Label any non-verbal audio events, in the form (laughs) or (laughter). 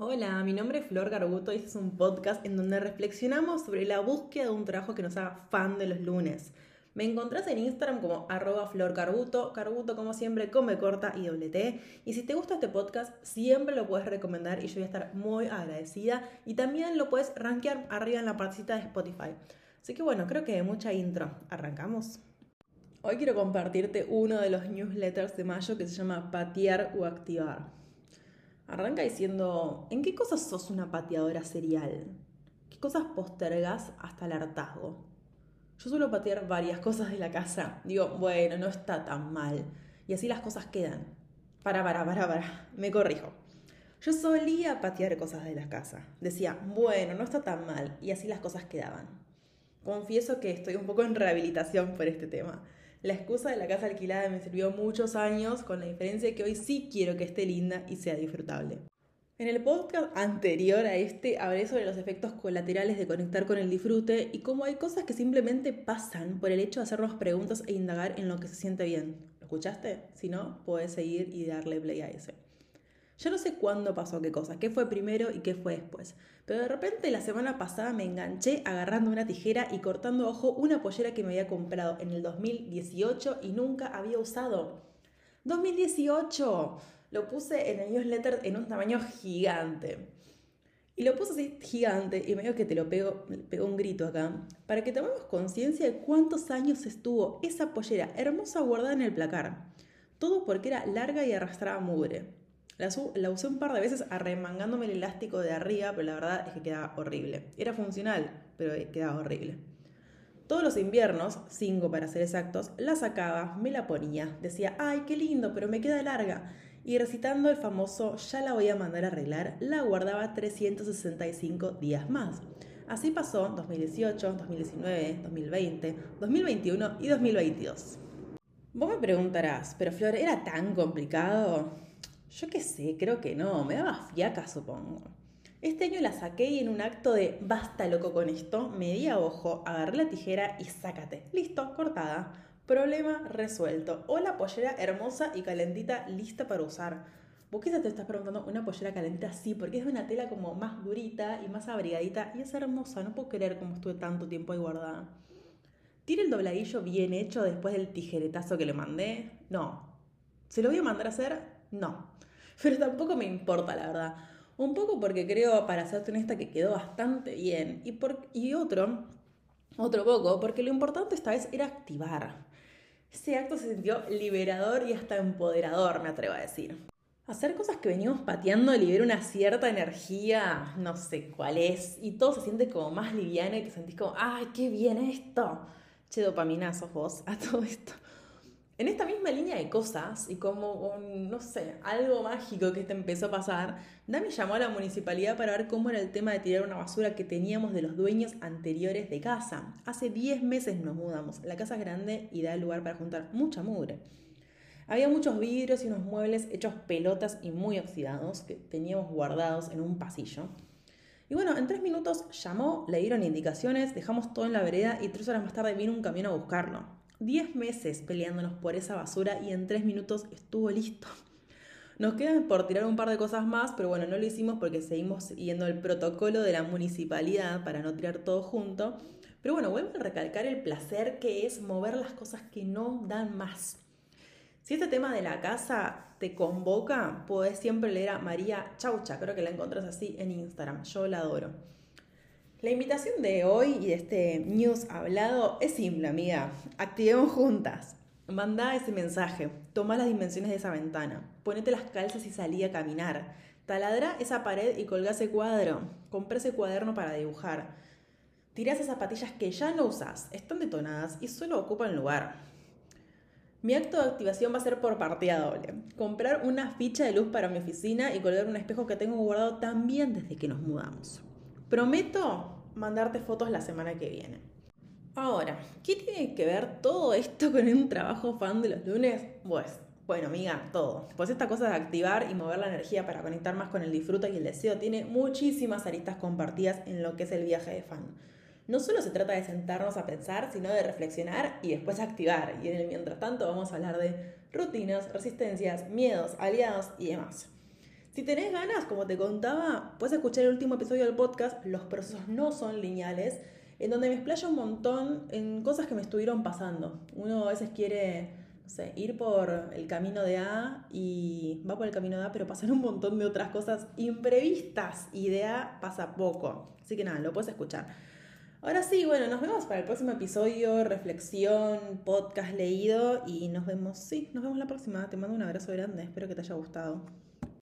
Hola, mi nombre es Flor Garbuto y este es un podcast en donde reflexionamos sobre la búsqueda de un trabajo que nos haga fan de los lunes. Me encontrás en Instagram como arroba Flor Carbuto, Carbuto como siempre come corta y doble T. Y si te gusta este podcast, siempre lo puedes recomendar y yo voy a estar muy agradecida. Y también lo puedes rankear arriba en la partecita de Spotify. Así que bueno, creo que mucha intro. ¿Arrancamos? Hoy quiero compartirte uno de los newsletters de mayo que se llama Patear o Activar. Arranca diciendo, ¿en qué cosas sos una pateadora serial? ¿Qué cosas postergas hasta el hartazgo? Yo suelo patear varias (laughs) cosas de la casa. Digo, bueno, no está tan mal. Y así las cosas quedan. Para, para, para, para. Me corrijo. Yo solía patear cosas de la casa. Decía, bueno, no está tan mal. Y así las cosas quedaban. Confieso que estoy un poco en rehabilitación por este tema. La excusa de la casa alquilada me sirvió muchos años, con la diferencia de que hoy sí quiero que esté linda y sea disfrutable. En el podcast anterior a este hablé sobre los efectos colaterales de conectar con el disfrute y cómo hay cosas que simplemente pasan por el hecho de hacernos preguntas e indagar en lo que se siente bien. ¿Lo escuchaste? Si no, puedes seguir y darle play a ese. Yo no sé cuándo pasó qué cosa, qué fue primero y qué fue después. Pero de repente la semana pasada me enganché agarrando una tijera y cortando ojo una pollera que me había comprado en el 2018 y nunca había usado. ¡2018! Lo puse en el newsletter en un tamaño gigante. Y lo puse así gigante y medio que te lo pego, pego un grito acá, para que tomemos conciencia de cuántos años estuvo esa pollera hermosa guardada en el placar. Todo porque era larga y arrastraba mugre. La, usé un par de veces arremangándome el elástico de arriba, pero la verdad es que quedaba horrible. Era funcional, pero quedaba horrible. Todos los inviernos, cinco para ser exactos, la sacaba, me la ponía, decía, ay, qué lindo, pero me queda larga. Y recitando el famoso, ya la voy a mandar a arreglar, la guardaba 365 días más. Así pasó 2018, 2019, 2020, 2021 y 2022. Vos me preguntarás, pero Flor, ¿era tan complicado? Yo qué sé, creo que no, me daba fiaca, supongo. Este año la saqué y en un acto de basta loco con esto, me di a ojo, agarré la tijera y sácate. Listo, cortada. Problema resuelto. O la pollera hermosa y calentita lista para usar. Vos quizás te estás preguntando una pollera calentita así, porque es de una tela como más durita y más abrigadita y es hermosa. No puedo creer cómo estuve tanto tiempo ahí guardada. ¿Tiene el dobladillo bien hecho después del tijeretazo que le mandé? No. ¿Se lo voy a mandar a hacer? No. (laughs) Pero tampoco me importa, la verdad. Un poco porque creo, para serte honesta, que quedó bastante bien. Y, por, y otro, otro poco, porque lo importante esta vez era activar. Ese acto se sintió liberador y hasta empoderador, me atrevo a decir. Hacer cosas que venimos pateando libera una cierta energía, no sé cuál es, y todo se siente como más liviano y te sentís como, ¡ay, qué bien esto! Che, dopaminazos vos a (laughs) todo esto. En esta misma línea de cosas y como no sé, algo mágico que te empezó a pasar, Dami llamó a la municipalidad para ver cómo era el tema de tirar una basura que teníamos de los dueños anteriores de casa. Hace 10 meses nos mudamos. La casa es grande y da lugar para juntar mucha mugre. Había muchos vidrios y unos muebles hechos pelotas y muy oxidados que teníamos guardados en un pasillo. Y bueno, en tres minutos llamó, le dieron indicaciones, dejamos todo en la vereda y tres horas más tarde vino un camión a buscarlo. 10 meses peleándonos por esa basura y en 3 minutos estuvo listo. (laughs) Nos quedan por tirar un par de cosas más, pero bueno, no lo hicimos porque seguimos siguiendo el protocolo de la municipalidad para no tirar todo junto. Pero bueno, vuelvo a recalcar el placer que es mover las cosas que no dan más. Si este tema de la casa te convoca, puedes siempre leer a María Chaucha, creo que la encontrás así en Instagram, yo la adoro. La invitación de hoy y de este news hablado es simple, amiga. Activemos juntas. Manda ese mensaje, toma las dimensiones de esa ventana, ponete las calzas y salí a caminar. Taladra esa pared y colga ese cuadro. Compré ese cuaderno para dibujar. Tira esas zapatillas que ya no usas, están detonadas y solo ocupan lugar. Mi acto de activación va a ser por partida doble. Comprar una ficha de luz para mi oficina y colgar un espejo que tengo guardado también desde que nos mudamos. Prometo mandarte fotos la semana que viene. Ahora, ¿qué tiene que ver todo esto con un trabajo fan de los lunes? Pues, bueno, amiga, todo. Pues esta cosa de activar y mover la energía para conectar más con el disfrute y el deseo tiene muchísimas aristas compartidas en lo que es el viaje de fan. No solo se trata de sentarnos a pensar, sino de reflexionar y después activar. Y en el mientras tanto vamos a hablar de rutinas, resistencias, miedos, aliados y demás. Si tenés ganas, como te contaba, puedes escuchar el último episodio del podcast, Los procesos no son lineales, en donde me explayo un montón en cosas que me estuvieron pasando. Uno a veces quiere, no sé, ir por el camino de A y va por el camino de A, pero pasan un montón de otras cosas imprevistas y de A pasa poco. Así que nada, lo puedes escuchar. Ahora sí, bueno, nos vemos para el próximo episodio, reflexión, podcast leído y nos vemos, sí, nos vemos la próxima. Te mando un abrazo grande, espero que te haya gustado.